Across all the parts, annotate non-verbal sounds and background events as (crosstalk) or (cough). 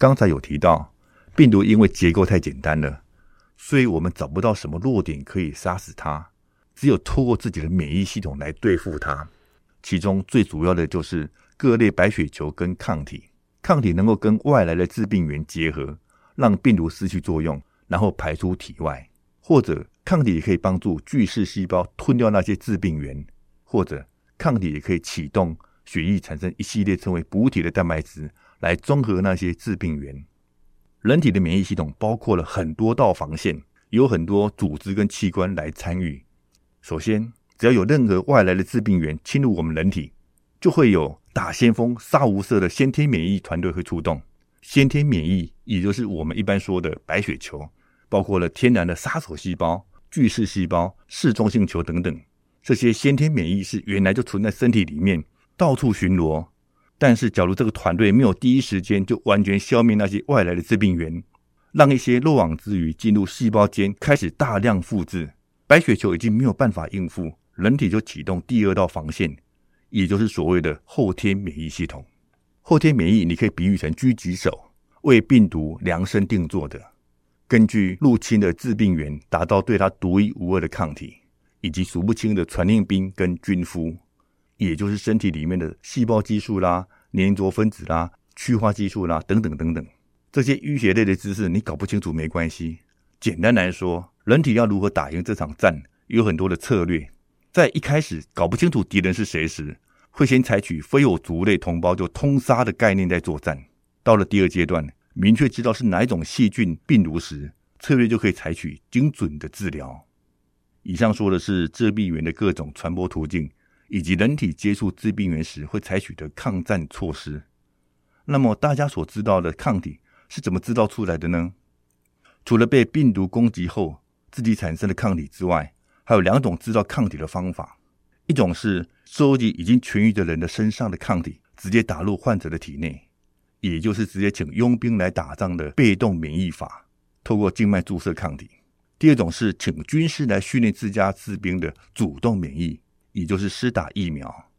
刚才有提到，病毒因为结构太简单了，所以我们找不到什么弱点可以杀死它，只有透过自己的免疫系统来对付它。其中最主要的就是各类白血球跟抗体，抗体能够跟外来的致病源结合，让病毒失去作用，然后排出体外；或者抗体也可以帮助巨噬细胞吞掉那些致病源，或者抗体也可以启动血液产生一系列称为补体的蛋白质。来综合那些致病源。人体的免疫系统包括了很多道防线，有很多组织跟器官来参与。首先，只要有任何外来的致病源侵入我们人体，就会有打先锋、杀无赦的先天免疫团队会出动。先天免疫，也就是我们一般说的白血球，包括了天然的杀手细胞、巨噬细胞、嗜中性球等等。这些先天免疫是原来就存在身体里面，到处巡逻。但是，假如这个团队没有第一时间就完全消灭那些外来的致病源，让一些漏网之鱼进入细胞间开始大量复制，白血球已经没有办法应付，人体就启动第二道防线，也就是所谓的后天免疫系统。后天免疫你可以比喻成狙击手，为病毒量身定做的，根据入侵的致病源，达到对它独一无二的抗体，以及数不清的传令兵跟军夫。也就是身体里面的细胞激素啦、粘着分子啦、去化激素啦等等等等，这些淤血类的知识你搞不清楚没关系。简单来说，人体要如何打赢这场战，有很多的策略。在一开始搞不清楚敌人是谁时，会先采取非我族类同胞就通杀的概念在作战。到了第二阶段，明确知道是哪一种细菌病毒时，策略就可以采取精准的治疗。以上说的是致病源的各种传播途径。以及人体接触致病源时会采取的抗战措施。那么，大家所知道的抗体是怎么制造出来的呢？除了被病毒攻击后自己产生的抗体之外，还有两种制造抗体的方法：一种是收集已经痊愈的人的身上的抗体，直接打入患者的体内，也就是直接请佣兵来打仗的被动免疫法，透过静脉注射抗体；第二种是请军师来训练自家士兵的主动免疫。也就是施打疫苗，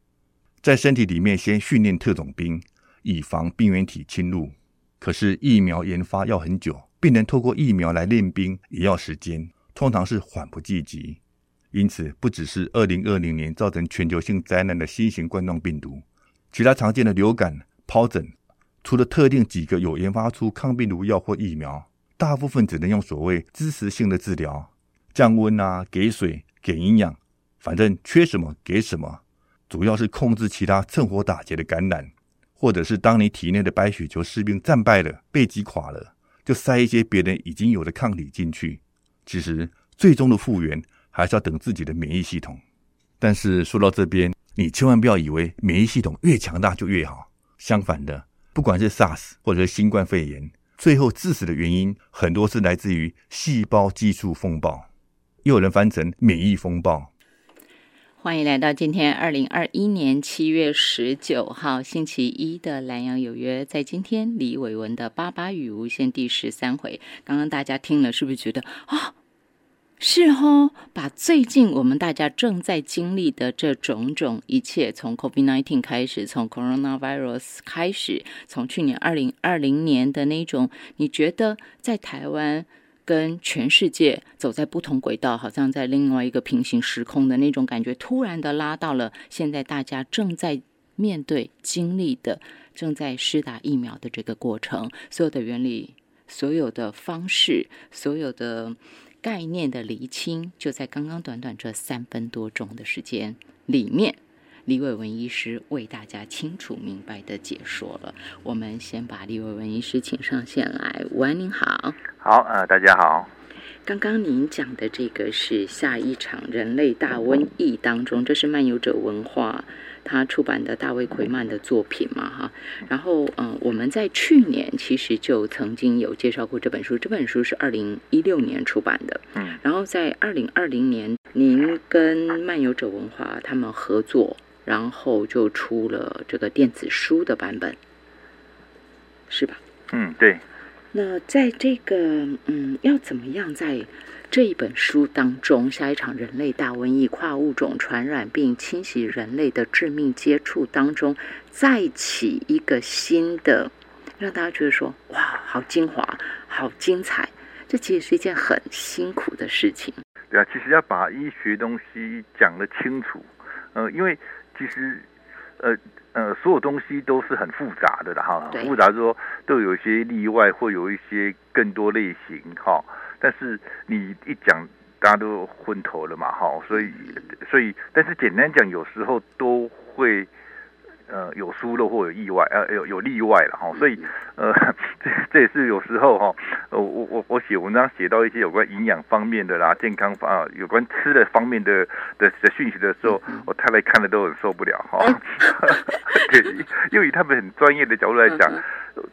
在身体里面先训练特种兵，以防病原体侵入。可是疫苗研发要很久，病人透过疫苗来练兵也要时间，通常是缓不济急。因此，不只是二零二零年造成全球性灾难的新型冠状病毒，其他常见的流感、疱疹，除了特定几个有研发出抗病毒药或疫苗，大部分只能用所谓支持性的治疗，降温啊，给水，给营养。反正缺什么给什么，主要是控制其他趁火打劫的感染，或者是当你体内的白血球士兵战败了、被击垮了，就塞一些别人已经有的抗体进去。其实最终的复原还是要等自己的免疫系统。但是说到这边，你千万不要以为免疫系统越强大就越好。相反的，不管是 SARS 或者是新冠肺炎，最后致死的原因很多是来自于细胞激素风暴，又有人翻成免疫风暴。欢迎来到今天二零二一年七月十九号星期一的南洋有约。在今天李伟文的八八语无限第十三回，刚刚大家听了是不是觉得啊，是哦？把最近我们大家正在经历的这种种一切，从 COVID nineteen 开始，从 coronavirus 开始，从去年二零二零年的那种，你觉得在台湾？跟全世界走在不同轨道，好像在另外一个平行时空的那种感觉，突然的拉到了现在大家正在面对、经历的、正在施打疫苗的这个过程，所有的原理、所有的方式、所有的概念的厘清，就在刚刚短短这三分多钟的时间里面。李伟文医师为大家清楚明白的解说了。我们先把李伟文医师请上线来。午安，您好。好，呃，大家好。刚刚您讲的这个是下一场人类大瘟疫当中，这是漫游者文化他出版的大卫奎曼的作品嘛？哈。然后，嗯，我们在去年其实就曾经有介绍过这本书。这本书是二零一六年出版的。嗯。然后在二零二零年，您跟漫游者文化他们合作。然后就出了这个电子书的版本，是吧？嗯，对。那在这个嗯，要怎么样在这一本书当中，下一场人类大瘟疫、跨物种传染病侵袭人类的致命接触当中，再起一个新的，让大家觉得说，哇，好精华，好精彩。这其实是一件很辛苦的事情。对啊，其实要把医学东西讲得清楚，呃，因为其实呃呃，所有东西都是很复杂的啦哈，复杂说都有一些例外，会有一些更多类型哈。但是你一讲，大家都昏头了嘛哈，所以所以，但是简单讲，有时候都会。呃，有疏漏或有意外，呃，有有例外了哈，所以，呃，(laughs) 这这也是有时候哈，呃，我我我写文章写到一些有关营养方面的啦，健康方啊，有关吃的方面的的的讯息的时候，我太太看了都很受不了哈，(laughs) 对，因为他们很专业的角度来讲，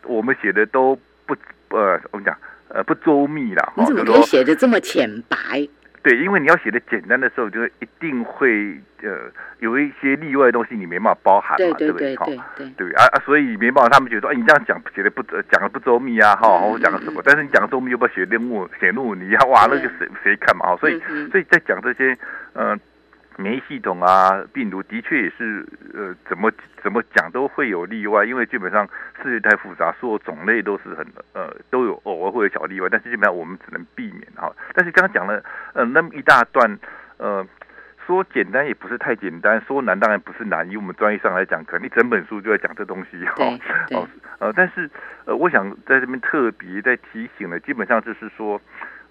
我们写的都不呃，我们讲呃不周密啦，你怎么可以写的这么浅白？对，因为你要写的简单的时候，就一定会呃有一些例外的东西，你没办法包含嘛，对不对？对对对啊啊，所以没办法，他们觉得说，哎，你这样讲写的不讲的不周密啊，哈，我讲了什么？但是你讲的周密又不写论文写论文，你要哇，那个谁谁看嘛？哈所以所以在讲这些呃。免疫系统啊，病毒的确也是，呃，怎么怎么讲都会有例外，因为基本上世界太复杂，所有种类都是很呃都有偶尔会有小例外，但是基本上我们只能避免哈。但是刚刚讲了呃那么一大段，呃，说简单也不是太简单，说难当然不是难，以我们专业上来讲，可能一整本书就在讲这东西哈。(laughs) 哦呃，但是呃，我想在这边特别在提醒了，基本上就是说，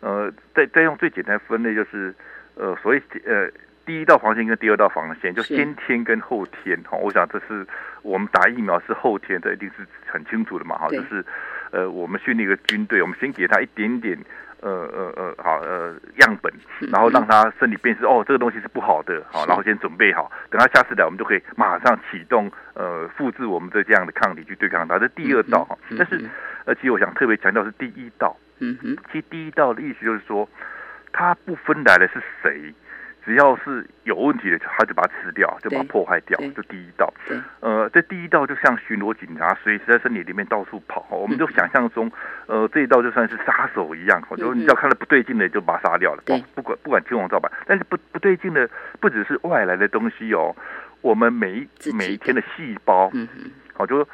呃，在在用最简单分类，就是呃，所谓呃。第一道防线跟第二道防线，就先天跟后天哈。我想这是我们打疫苗是后天，这一定是很清楚的嘛哈。就是呃，我们训练一个军队，我们先给他一点点呃呃呃好呃样本，然后让他身体辨识哦，这个东西是不好的好，然后先准备好，等他下次来，我们就可以马上启动呃复制我们的这样的抗体去对抗它。这第二道哈，但是而且我想特别强调是第一道。嗯哼，其实第一道的意思就是说，它不分来的是谁。只要是有问题的，他就把它吃掉，就把它破坏掉，就第一道。呃，这第一道就像巡逻警察，随时在身体里面到处跑。我们就想象中，呃，这一道就算是杀手一样，就你只要看到不对劲的，就把它杀掉了。不管不管青红皂白，但是不不对劲的，不只是外来的东西哦，我们每一每一天的细胞，好就。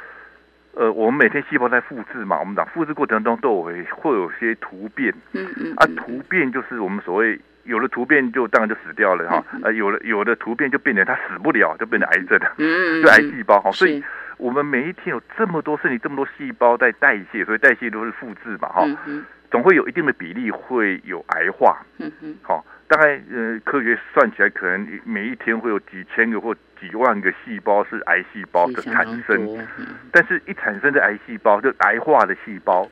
呃，我们每天细胞在复制嘛，我们讲复制过程中都有会有些突变，嗯嗯，啊，突变就是我们所谓有了突变就当然就死掉了哈，呃，有了有的突变就变成它死不了，就变成癌症了，嗯嗯，就癌细胞哈，所以我们每一天有这么多身体这么多细胞在代谢，所以代谢都是复制嘛哈，总会有一定的比例会有癌化，嗯哼，好。大概呃，科学算起来，可能每一天会有几千个或几万个细胞是癌细胞的产生，但是一产生的癌细胞，就癌化的细胞，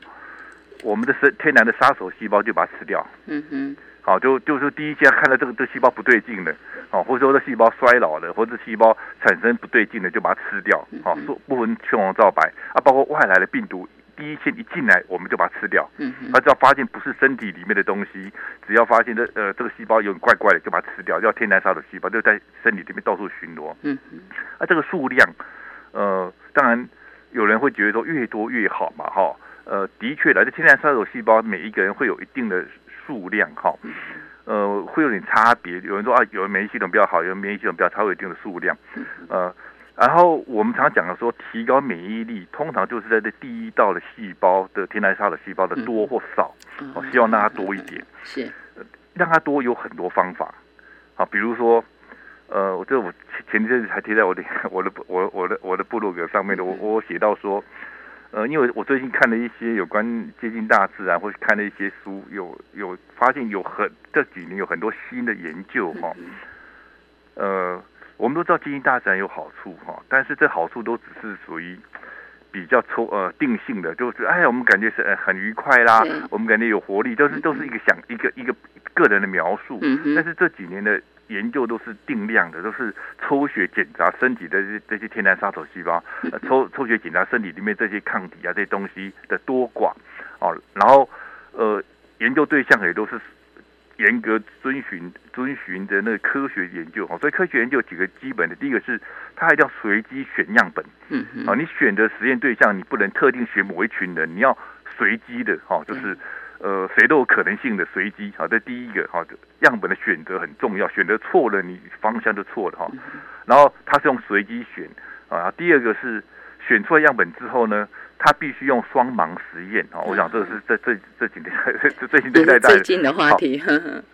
我们的生天然的杀手细胞就把它吃掉。嗯哼，好，就就是第一下看到这个这个细胞不对劲的，哦，或者说这细胞衰老了，或者细胞产生不对劲的，就把它吃掉。好，说不分青红皂白啊，包括外来的病毒。第一线一进来，我们就把它吃掉。嗯，他只要发现不是身体里面的东西，只要发现这呃这个细胞有点怪怪的，就把它吃掉。叫天然杀手细胞，就在身体里面到处巡逻。嗯嗯，啊，这个数量，呃，当然有人会觉得说越多越好嘛，哈。呃，的确的，这天然杀手细胞每一个人会有一定的数量，哈。呃，会有点差别。有人说啊，有人免疫系统比较好，有人免疫系统比较差，有一定的数量。呃。然后我们常讲的说，提高免疫力，通常就是在这第一道的细胞的天然杀的细胞的多或少，我希望让它多一点。是，让它多有很多方法。好，比如说，呃，我这我前前阵子还贴在我的 (laughs) 我的我我的我的部落格上面的，我我写到说，呃，因为我最近看了一些有关接近大自然，或者看了一些书，有有发现有很这几年有很多新的研究哈，呃。我们都知道接近大自然有好处哈，但是这好处都只是属于比较抽呃定性的，就是哎，我们感觉是呃很愉快啦，我们感觉有活力，都是都是一个想一个一个个人的描述。但是这几年的研究都是定量的，都是抽血检查身体的这这些天然杀手细胞，(laughs) 抽抽血检查身体里面这些抗体啊这些东西的多寡哦，然后呃研究对象也都是。严格遵循遵循的那个科学研究哦，所以科学研究有几个基本的，第一个是它一定要随机选样本，嗯嗯，啊，你选的实验对象你不能特定选某一群人，你要随机的哦，就是呃谁都有可能性的随机，好，这第一个哈，样本的选择很重要，选择错了你方向就错了哈，然后它是用随机选啊，第二个是选出来样本之后呢。他必须用双盲实验啊。我想这是这这这几年 (laughs) 这最近在最近的话题。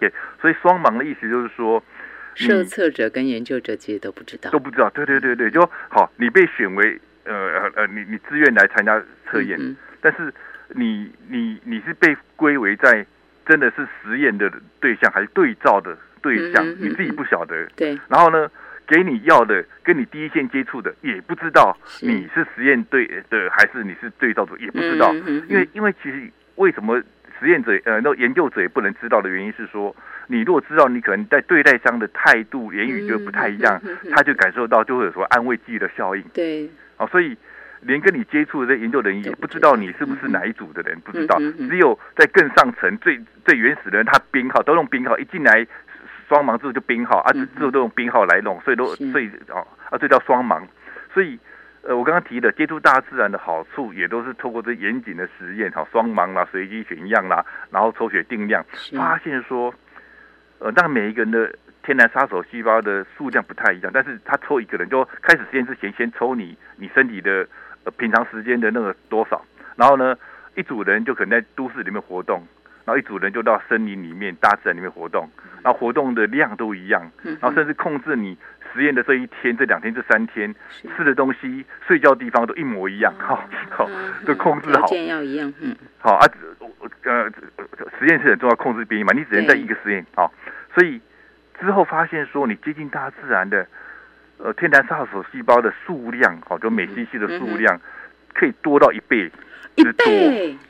对，所以双盲的意思就是说，受测者跟研究者其实都不知道，都不知道。对对对对，就好，你被选为呃呃，你你自愿来参加测验，但是你你你是被归为在真的是实验的对象还是对照的对象，你自己不晓得。对，然后呢？给你要的，跟你第一线接触的也不知道你是实验对的还是你是对照组，也不知道。因为因为其实为什么实验者呃那研究者也不能知道的原因是说，你如果知道，你可能在对待上的态度言语就不太一样，他就感受到就会有什么安慰剂的效应。对，哦，所以连跟你接触的研究人员也不知道你是不是哪一组的人，不知道。只有在更上层最最原始的人，他编号都用编号一进来。双盲之后就编号啊，之后都用编号来弄，所以都所以哦啊，这叫双盲。所以呃，我刚刚提的接触大自然的好处，也都是透过这严谨的实验，哈，双盲啦，随机选样啦，然后抽血定量，发现说，呃，让每一个人的天然杀手细胞的数量不太一样，但是他抽一个人，就开始实验之前先抽你你身体的呃平常时间的那个多少，然后呢，一组人就可能在都市里面活动。然后一组人就到森林里面、大自然里面活动，然后活动的量都一样，然后甚至控制你实验的这一天、这两天、这三天吃的东西、睡觉地方都一模一样，好，好，都控制好。要一样，嗯。好啊，呃，实验室很重要，控制变异嘛，你只能在一个实验，好，所以之后发现说，你接近大自然的，呃，天然杀手细胞的数量，好，就美西西的数量可以多到一倍。之多，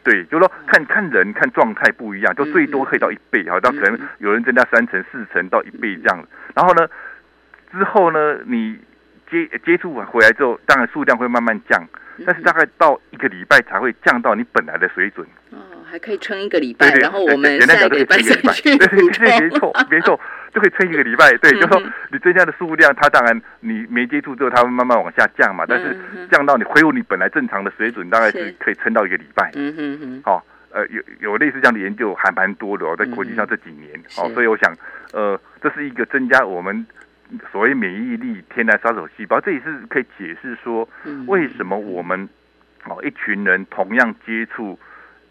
对，就是说看看人看状态不一样，就最多可以到一倍，好，到可能有人增加三成、四成到一倍这样。然后呢，之后呢，你接接触回来之后，当然数量会慢慢降，但是大概到一个礼拜才会降到你本来的水准。哦，还可以撑一个礼拜，然后我们下个礼拜再去对对，没错，没错。就可以撑一个礼拜，对，就说你增加的数量，它当然你没接触之后，它会慢慢往下降嘛。但是降到你恢复你本来正常的水准，大概是可以撑到一个礼拜。嗯哼哼。好，呃，有有类似这样的研究还蛮多的哦，在国际上这几年。哦，所以我想，呃，这是一个增加我们所谓免疫力天然杀手细胞，这也是可以解释说为什么我们哦一群人同样接触。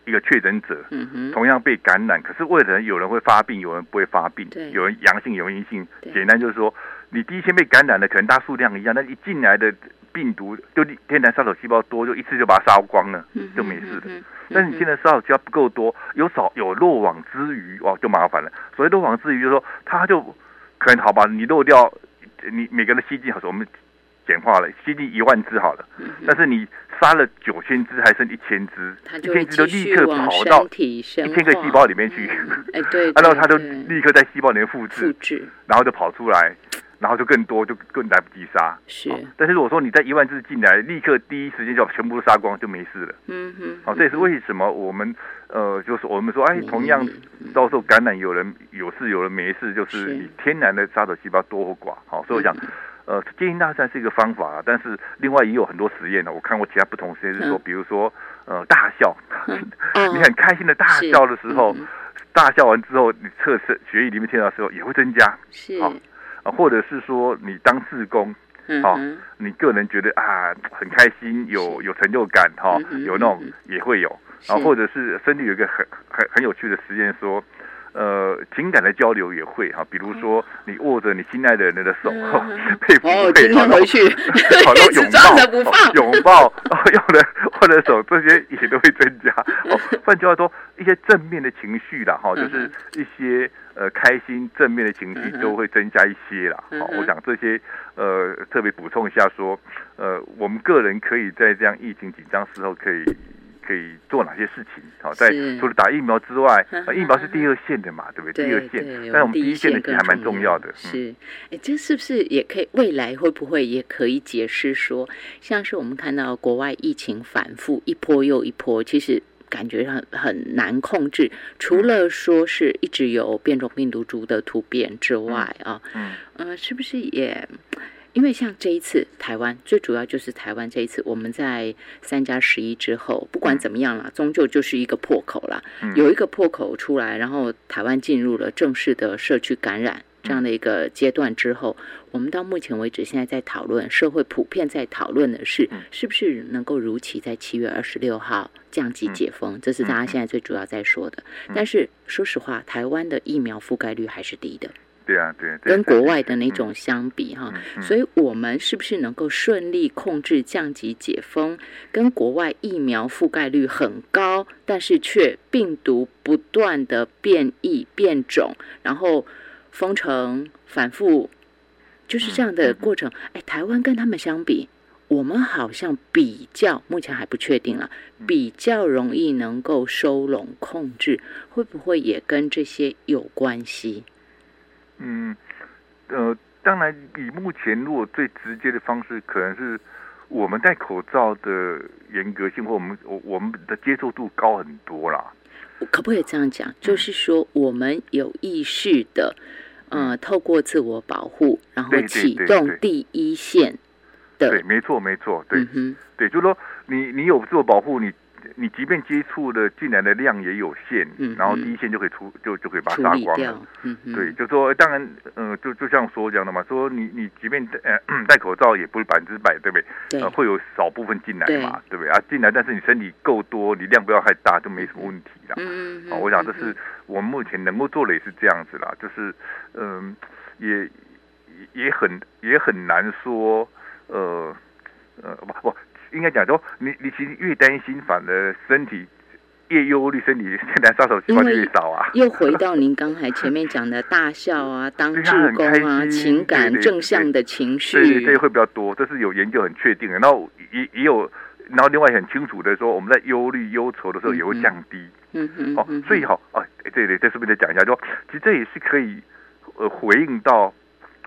一个确诊者，同样被感染，可是为什么有人会发病，有人不会发病？有人阳性，有人阴性。简单就是说，你第一天被感染的，可能大数量一样，那一进来的病毒就天然杀手细胞多，就一次就把它杀光了，就没事的。但是你现在杀手细胞不够多，有少有漏网之鱼，哇，就麻烦了。所谓漏网之鱼，就是说，它就可能好吧，你漏掉，你每个人吸进，好说我们。简化了，接近一万只好了，但是你杀了九千只，还剩一千只，一千只就立刻跑到一千个细胞里面去，哎对，(laughs) 然后它就立刻在细胞里面复制，复制，然后就跑出来，然后就更多，就更来不及杀。是，但是如果说你在一万只进来，立刻第一时间就全部都杀光，就没事了。嗯哼，好，这也是为什么我们呃，就是我们说，哎，同样遭受感染，有人有事，有人没事，就是你天然的杀手细胞多或寡。好，所以我想。呃，基因大战是一个方法，但是另外也有很多实验呢。我看过其他不同实验是说，比如说，呃，大笑，(laughs) 你很开心的大笑的时候，大笑完之后，你测试血液里面听到时候也会增加，是。啊，或者是说你当志工，好，你个人觉得啊很开心，有有成就感，哈，有那种也会有，然后或者是身体有一个很很很有趣的实验说。呃，情感的交流也会哈，比如说你握着你心爱的人的手，佩服佩服，回去，(laughs) 好到拥抱，拥抱，用的握的手，这些也都会增加。(laughs) 哦，换句话说，一些正面的情绪啦，哈，就是一些呃开心正面的情绪都会增加一些啦。好，我想这些呃特别补充一下说，呃，我们个人可以在这样疫情紧张时候可以。可以做哪些事情？好，在除了打疫苗之外，疫苗是第二线的嘛，对不对？第二线，但我们第一线的其实还蛮重要的。是，哎，这是不是也可以？未来会不会也可以解释说，像是我们看到国外疫情反复一波又一波，其实感觉很很难控制。除了说是一直有变种病毒株的突变之外啊，嗯，呃，是不是也？因为像这一次台湾，最主要就是台湾这一次，我们在三加十一之后，不管怎么样啦，终究就是一个破口啦。有一个破口出来，然后台湾进入了正式的社区感染这样的一个阶段之后，我们到目前为止，现在在讨论，社会普遍在讨论的是，是不是能够如期在七月二十六号降级解封，这是大家现在最主要在说的。但是说实话，台湾的疫苗覆盖率还是低的。对啊，对，跟国外的那种相比哈，所以我们是不是能够顺利控制降级解封？跟国外疫苗覆盖率很高，但是却病毒不断的变异变种，然后封城反复，就是这样的过程。哎，台湾跟他们相比，我们好像比较目前还不确定了，比较容易能够收拢控制，会不会也跟这些有关系？嗯，呃，当然，以目前如果最直接的方式，可能是我们戴口罩的严格性，或我们我我们的接受度高很多啦。可不可以这样讲？就是说，我们有意识的，呃，透过自我保护，然后启动第一线的。对，没错，没错，对，嗯对，就是说，你你有自我保护，你。你即便接触的进来的量也有限，然后第一线就可以出，就就可以把它杀光了。对，就说当然，呃，就就像说这样的嘛，说你你即便呃 (clears throat) 戴口罩也不是百分之百，对不对？呃，会有少部分进来嘛，对不对？啊，进来，但是你身体够多，你量不要太大，就没什么问题了。嗯嗯。我想这是我们目前能够做的也是这样子啦，就是嗯，也也很也很难说，呃呃不不。应该讲说，你你其实越担心，反而身体越忧虑，身体现在杀手细胞就越少啊。又回到您刚才前面讲的大笑啊，(laughs) 当志工啊，情感正向的情绪，对对会比较多，这是有研究很确定的。然后也也有，然后另外很清楚的说，我们在忧虑忧愁的时候也会降低。嗯嗯。哦，所以好哦，对对，这是不是再讲一下？说其实这也是可以呃回应到。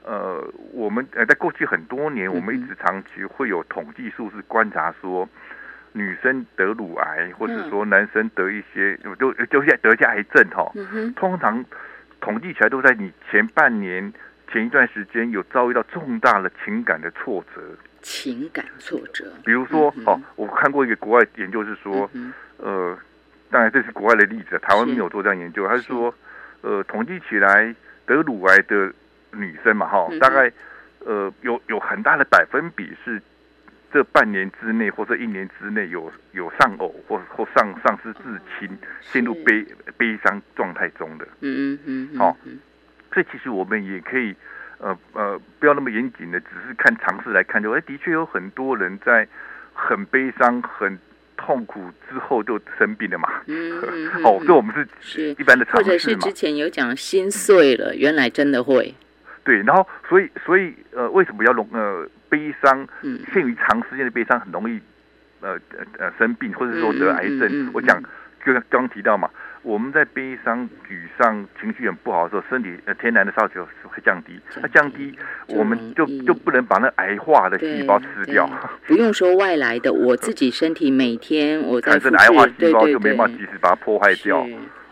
呃，我们呃，在过去很多年，我们一直长期会有统计数是观察说，女生得乳癌，或者说男生得一些，就就现得一些癌症哈，通常统计起来都在你前半年前一段时间有遭遇到重大的情感的挫折，情感挫折，比如说哦，我看过一个国外研究是说，呃，当然这是国外的例子，台湾没有做这样研究，他是。说，呃，统计起来得乳癌的。女生嘛，哈，大概呃有有很大的百分比是这半年之内或者一年之内有有丧偶或或丧丧失至亲，陷入悲悲伤状态中的。嗯嗯嗯。好，所以其实我们也可以呃呃不要那么严谨的，只是看尝试来看，就哎的确有很多人在很悲伤很痛苦之后就生病了嘛。嗯嗯嗯。(laughs) 哦，这我们是是一般的尝试或者是之前有讲心碎了，原来真的会。对，然后所以所以呃，为什么要容呃悲伤？嗯，限于长时间的悲伤很容易呃呃呃生病，或者说得癌症。我讲就刚刚提到嘛，我们在悲伤、沮丧、情绪很不好的时候，身体呃天然的烧球会降低，那降低，我们就就不能把那癌化的细胞吃掉。不用说外来的，我自己身体每天我产生的癌化细胞就没办法及时把它破坏掉。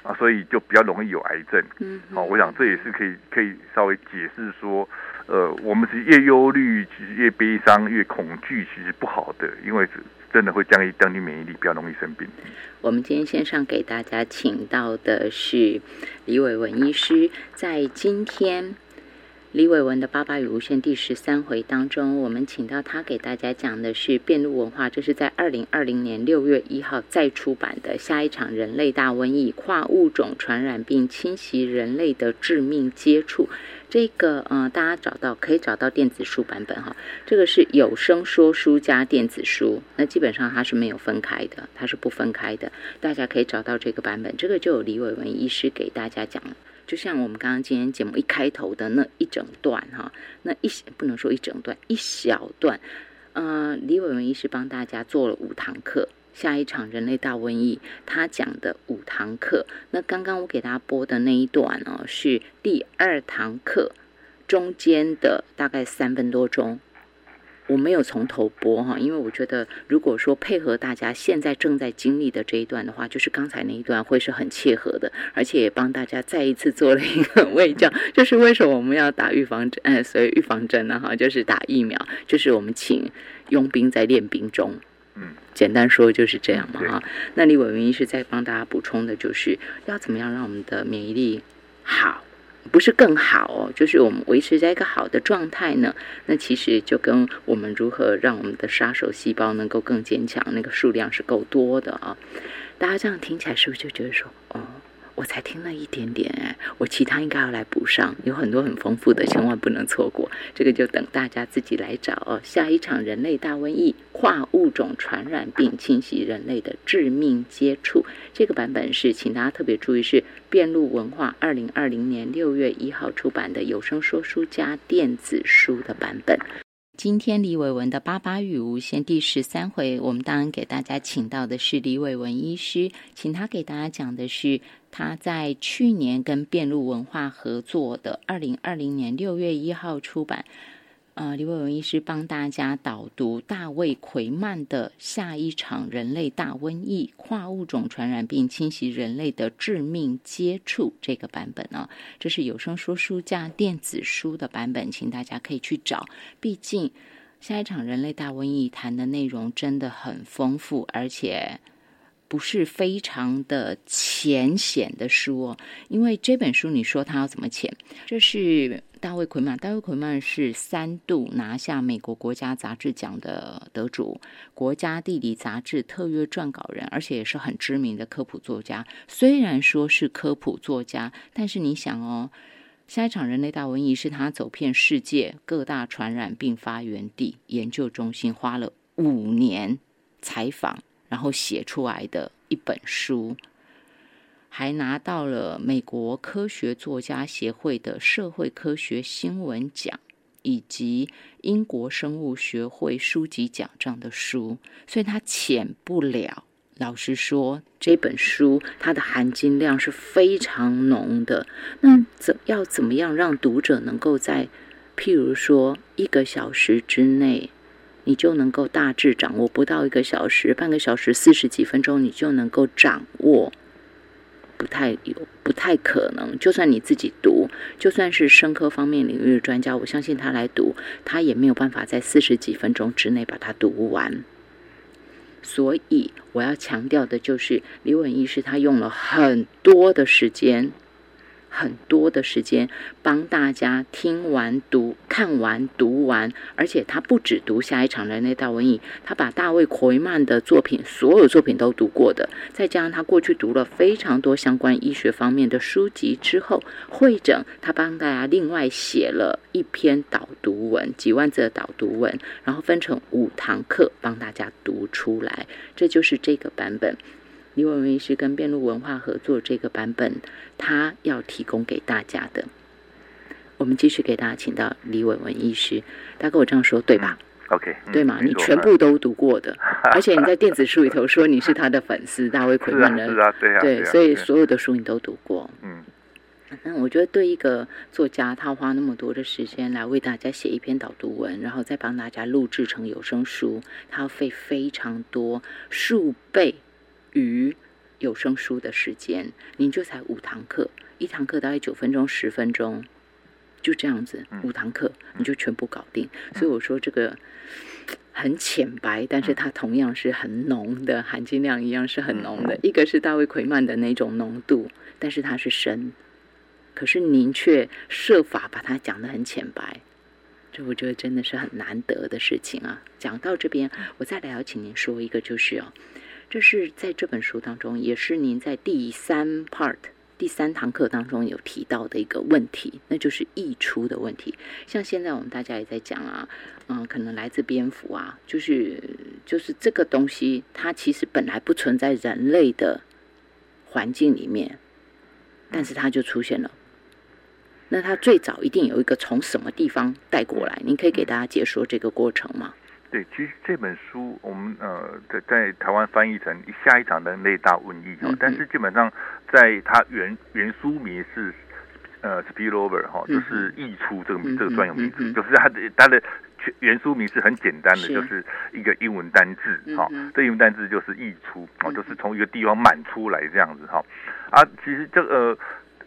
啊，所以就比较容易有癌症。嗯，好，我想这也是可以可以稍微解释说，呃，我们是越忧虑，其实越悲伤，越恐惧，其实不好的，因为真的会降低降低免疫力，比较容易生病。我们今天线上给大家请到的是李伟文医师，在今天。李伟文的《八八与无限》第十三回当中，我们请到他给大家讲的是变路文化，这是在二零二零年六月一号再出版的《下一场人类大瘟疫：跨物种传染病侵袭人类的致命接触》。这个呃，大家找到可以找到电子书版本哈，这个是有声说书加电子书，那基本上它是没有分开的，它是不分开的，大家可以找到这个版本。这个就有李伟文医师给大家讲。就像我们刚刚今天节目一开头的那一整段哈，那一不能说一整段，一小段，呃，李伟文医师帮大家做了五堂课，下一场人类大瘟疫，他讲的五堂课。那刚刚我给大家播的那一段呢，是第二堂课中间的大概三分多钟。我没有从头播哈，因为我觉得如果说配合大家现在正在经历的这一段的话，就是刚才那一段会是很切合的，而且也帮大家再一次做了一个 (laughs) 卫教，就是为什么我们要打预防针？哎，所以预防针呢哈，就是打疫苗，就是我们请佣兵在练兵中，嗯，简单说就是这样嘛哈。那李伟明医师在帮大家补充的就是要怎么样让我们的免疫力好。不是更好哦，就是我们维持在一个好的状态呢。那其实就跟我们如何让我们的杀手细胞能够更坚强，那个数量是够多的啊。大家这样听起来是不是就觉得说，我才听了一点点哎，我其他应该要来补上，有很多很丰富的，千万不能错过。这个就等大家自己来找哦。下一场人类大瘟疫，跨物种传染病侵袭人类的致命接触，这个版本是，请大家特别注意，是变路文化二零二零年六月一号出版的有声说书加电子书的版本。今天李伟文的八八与无限第十三回，我们当然给大家请到的是李伟文医师，请他给大家讲的是他在去年跟变路文化合作的二零二零年六月一号出版。呃，李伟文医师帮大家导读大卫奎曼的《下一场人类大瘟疫：跨物种传染病侵袭人类的致命接触》这个版本呢，这是有声说书加电子书的版本，请大家可以去找。毕竟下一场人类大瘟疫谈的内容真的很丰富，而且不是非常的浅显的书哦。因为这本书，你说它要怎么浅？这是。大卫奎曼，大卫奎曼是三度拿下美国国家杂志奖的得主，国家地理杂志特约撰稿人，而且也是很知名的科普作家。虽然说是科普作家，但是你想哦，下一场人类大瘟疫是他走遍世界各大传染病发源地研究中心，花了五年采访，然后写出来的一本书。还拿到了美国科学作家协会的社会科学新闻奖，以及英国生物学会书籍奖这样的书，所以它浅不了。老实说，这本书它的含金量是非常浓的。那怎要怎么样让读者能够在譬如说一个小时之内，你就能够大致掌握？不到一个小时，半个小时，四十几分钟，你就能够掌握？不太有，不太可能。就算你自己读，就算是生科方面领域的专家，我相信他来读，他也没有办法在四十几分钟之内把它读完。所以我要强调的就是，李文义是他用了很多的时间。很多的时间帮大家听完、读、看完、读完，而且他不止读下一场人类大瘟疫，他把大卫·奎曼的作品所有作品都读过的，再加上他过去读了非常多相关医学方面的书籍之后，会诊，他帮大家另外写了一篇导读文，几万字的导读文，然后分成五堂课帮大家读出来，这就是这个版本。李伟文医师跟辩路文化合作这个版本，他要提供给大家的。我们继续给大家请到李伟文医师，他跟，我这样说对吧？OK，对吗？你全部都读过的，而且你在电子书里头说你是他的粉丝，大卫奎曼的，(laughs) 是啊，对啊，对，所以所有的书你都读过。嗯，那我觉得对一个作家，他花那么多的时间来为大家写一篇导读文，然后再帮大家录制成有声书，他要费非常多数倍。于有声书的时间，您就才五堂课，一堂课大概九分钟、十分钟，就这样子，五堂课你就全部搞定。所以我说这个很浅白，但是它同样是很浓的，含金量一样是很浓的。一个是大卫奎曼的那种浓度，但是它是深，可是您却设法把它讲得很浅白，这我觉得真的是很难得的事情啊。讲到这边，我再来要请您说一个，就是哦。这是在这本书当中，也是您在第三 part 第三堂课当中有提到的一个问题，那就是溢出的问题。像现在我们大家也在讲啊，嗯，可能来自蝙蝠啊，就是就是这个东西，它其实本来不存在人类的环境里面，但是它就出现了。那它最早一定有一个从什么地方带过来？您可以给大家解说这个过程吗？对，其实这本书我们呃在在台湾翻译成下一场人类大瘟疫哦，但是基本上在它原原书名是呃 spillover 哈，就是溢出这个这个专有名词，就是它的它的原书名是很简单的，就是一个英文单字哈，这英文单字就是溢出哦，就是从一个地方满出来这样子哈，啊，其实这个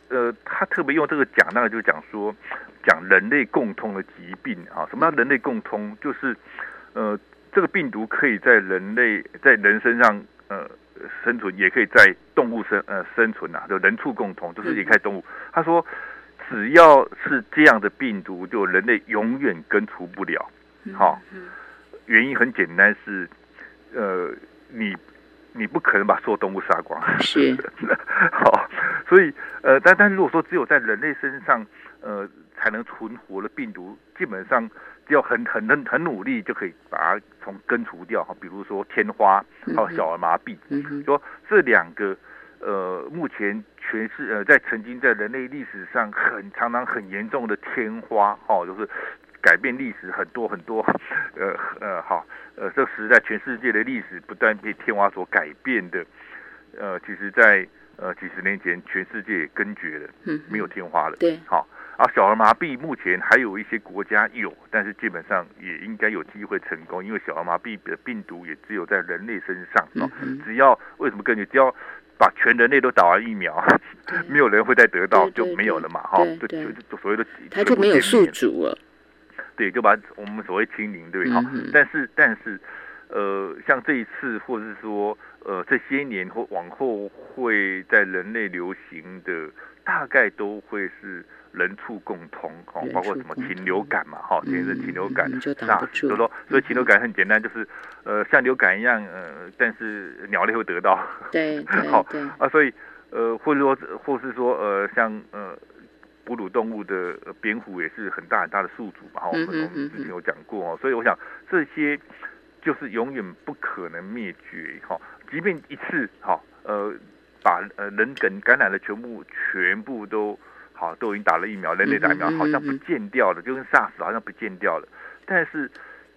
呃他特别用这个讲，那个就讲说讲人类共通的疾病啊，什么叫人类共通？就是呃，这个病毒可以在人类在人身上呃生存，也可以在动物生呃生存呐，就人畜共同，就是离开动物。他说，只要是这样的病毒，就人类永远根除不了。好，原因很简单，是呃，你你不可能把所有动物杀光。是，(laughs) 好，所以呃，但但如果说只有在人类身上呃才能存活的病毒，基本上要很很很很努力就可以把它从根除掉。哈，比如说天花，还有小儿麻痹，说这两个呃，目前全是呃，在曾经在人类历史上很常常很严重的天花，哈，就是。改变历史很多很多，(laughs) 呃呃好，呃这时代全世界的历史不断被天花所改变的，呃其实，在呃几十年前全世界根绝了，嗯，没有天花了，对，好，啊小儿麻痹目前还有一些国家有，但是基本上也应该有机会成功，因为小儿麻痹的病毒也只有在人类身上，哦，只要为什么根据？只要把全人类都打完疫苗，没有人会再得到就没有了嘛，哈，就就就所谓的它就没有宿主了。对，就把我们所谓清零，对，好，但是但是，呃，像这一次，或者是说，呃，这些年或往后会在人类流行的，大概都会是人畜共通，哈，包括什么禽流感嘛，哈，现在禽流感，那就说，所以禽流感很简单，就是呃，像流感一样，呃，但是鸟类会得到，对，(laughs) 好啊，所以呃，或者说，或是说，呃，像呃。哺乳动物的蝙蝠也是很大很大的宿主嘛，我们我们之前有讲过哦，所以我想这些就是永远不可能灭绝哈，即便一次哈呃把呃人感感染的全部全部都好都已经打了疫苗，人类打疫苗好像不见掉了，就跟 SARS 好像不见掉了，但是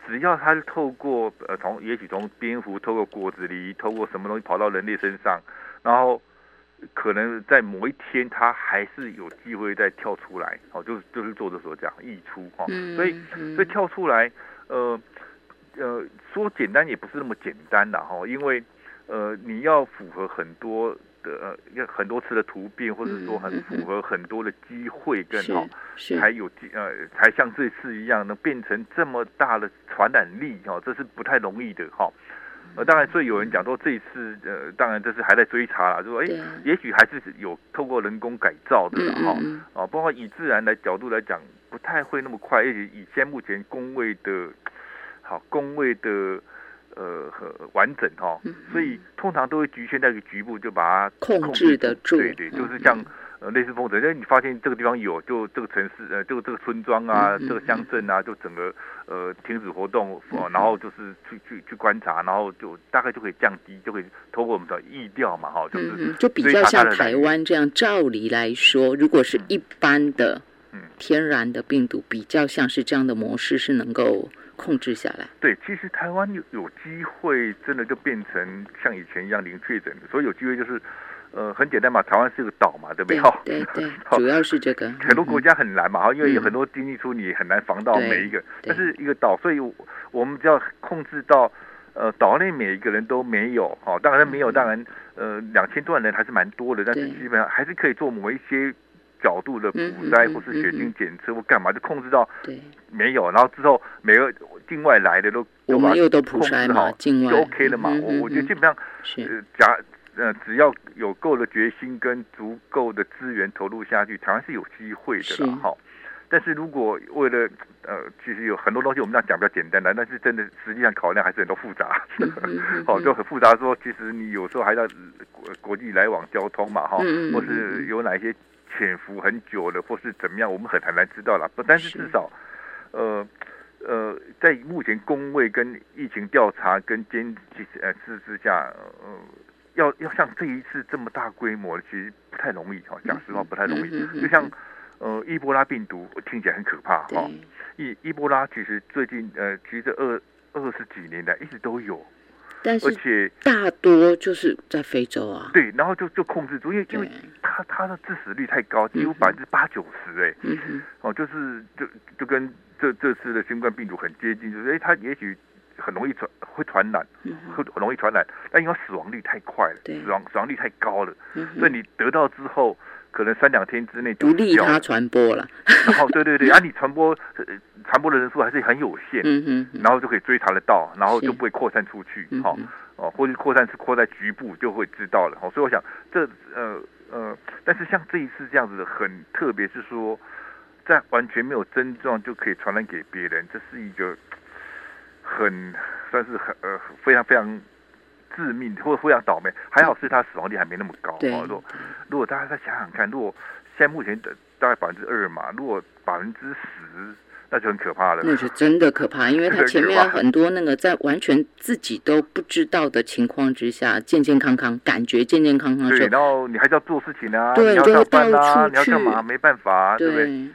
只要它是透过呃从也许从蝙蝠透过果子狸透过什么东西跑到人类身上，然后。可能在某一天，它还是有机会再跳出来，哦，就是就是作者所讲溢出，哈，所以所以跳出来，呃呃，说简单也不是那么简单的哈，因为呃你要符合很多的呃很多次的突变，或者说很符合很多的机会，更好，才有呃才像这次一样能变成这么大的传染力，哈，这是不太容易的，哈。呃，当然，所以有人讲说这一次，呃，当然这是还在追查啦，就说，哎，也许还是有透过人工改造的哈，啊，包括以自然的角度来讲，不太会那么快，而且以现目前工位的，好工位的，呃很，完整哈，所以通常都会局限在一个局部，就把它控制得住，对对，就是像。呃，类似风疹，因为你发现这个地方有，就这个城市，呃，就这个村庄啊，这个乡镇啊，就整个呃停止活动，然后就是去去去观察，然后就大概就可以降低，就可以透过我们的意调嘛，哈，就是就比较像台湾这样，照理来说，如果是一般的天然的病毒，比较像是这样的模式是能够控制下来。对，其实台湾有有机会真的就变成像以前一样零确诊的，所以有机会就是。呃，很简单嘛，台湾是个岛嘛，对不对？对对，(laughs) 主要是这个。很多国家很难嘛，哈，因为有很多经济出，你很难防到每一个。但是一个岛，所以我们只要控制到，呃，岛内每一个人都没有，哈，当然没有，当然，呃，两千多万人还是蛮多的，但是基本上还是可以做某一些角度的普筛或是血清检测或干嘛，就控制到没有，然后之后每个境外来的都我们又都普筛嘛，境外就 OK 了嘛。我我觉得基本上是假。呃，只要有够的决心跟足够的资源投入下去，台湾是有机会的了。哈，但是如果为了呃，其实有很多东西我们这样讲比较简单的，但是真的实际上考量还是很多复杂。(laughs) 好，就很复杂。说其实你有时候还要国国际来往交通嘛，哈，或是有哪一些潜伏很久了，或是怎么样，我们很很难知道了。不，但是至少，呃呃，在目前工位跟疫情调查跟监呃之之下，呃。要要像这一次这么大规模，其实不太容易哈。讲实话，不太容易。就像呃，伊波拉病毒听起来很可怕哈。伊伊波拉其实最近呃，其实这二二十几年来一直都有，但是而且大多就是在非洲啊。对，然后就就控制住，因为因为它它的致死率太高，几乎百分之八九十哎。嗯哦，就是就就跟这这次的新冠病毒很接近，就是哎，它也许。很容易传会传染，会很容易传染，但因为死亡率太快了，死亡死亡率太高了，所以你得到之后，可能三两天之内就不利它传播了。然后对对对，啊，你传播传播的人数还是很有限，然后就可以追查得到，然后就不会扩散出去，哈哦，或者扩散是扩在局部就会知道了，哈，所以我想这呃。呃，但是像这一次这样子的很特别，是说在完全没有症状就可以传染给别人，这是一个很算是很呃非常非常致命或非常倒霉。还好是他死亡率还没那么高。啊如果如果大家再想想看，如果现在目前的大概百分之二嘛，如果百分之十，那就很可怕了。那是真的可怕，因为 (laughs) 他前面很多那个在完全自己都不知道的情况之下，健健康康，感觉健健康康对，候，然后你还是要做事情啊，对你要上班啊，你要干嘛？没办法、啊，对不对？对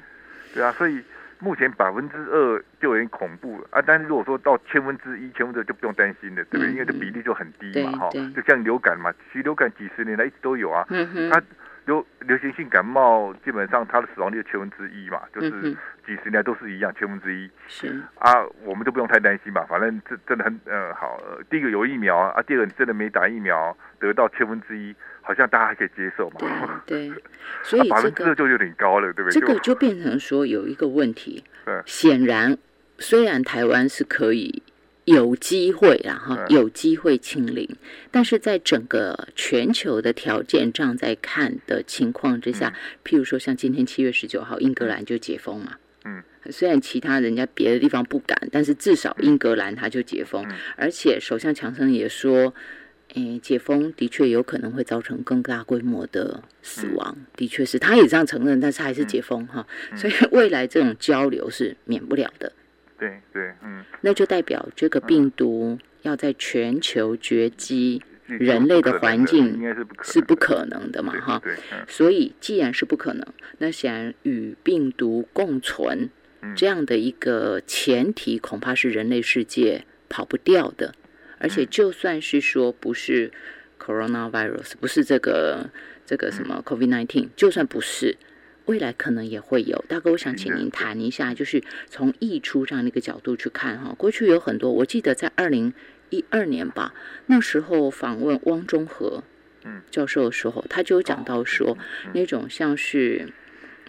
对啊，所以目前百分之二就有点恐怖了啊。但是如果说到千分之一、千分之二就不用担心了，对不对？嗯因为这比例就很低嘛，哈、就像流感嘛，其实流感几十年来一直都有啊。嗯哼，它流流行性感冒基本上它的死亡率千分之一嘛，就是几十年都是一样千分之一是啊，我们就不用太担心嘛，反正这真的很呃好、呃。第一个有疫苗啊，第二个你真的没打疫苗得到千分之一，好像大家还可以接受嘛。对 (laughs) 对，所以百这个分之二就有点高了，对不对？这个就变成说有一个问题对，显然虽然台湾是可以。有机会啦，哈，嗯。有机会清零，但是在整个全球的条件这样在看的情况之下，譬如说像今天七月十九号，英格兰就解封嘛，嗯，虽然其他人家别的地方不敢，但是至少英格兰它就解封，嗯。而且首相强生也说，诶，解封的确有可能会造成更大规模的死亡，的确是，他也这样承认，但是还是解封哈，所以未来这种交流是免不了的。对对，嗯，那就代表这个病毒要在全球绝迹，这人类的环境是不可能的嘛，哈。所以既然是不可能，那显然与病毒共存嗯这样的一个前提，恐怕是人类世界跑不掉的。而且就算是说不是 coronavirus，不是这个这个什么 COVID nineteen，就算不是。未来可能也会有，大哥，我想请您谈一下，就是从溢出这样的一个角度去看哈。过去有很多，我记得在二零一二年吧，那时候访问汪中和嗯。教授的时候，他就有讲到说，嗯。那种像是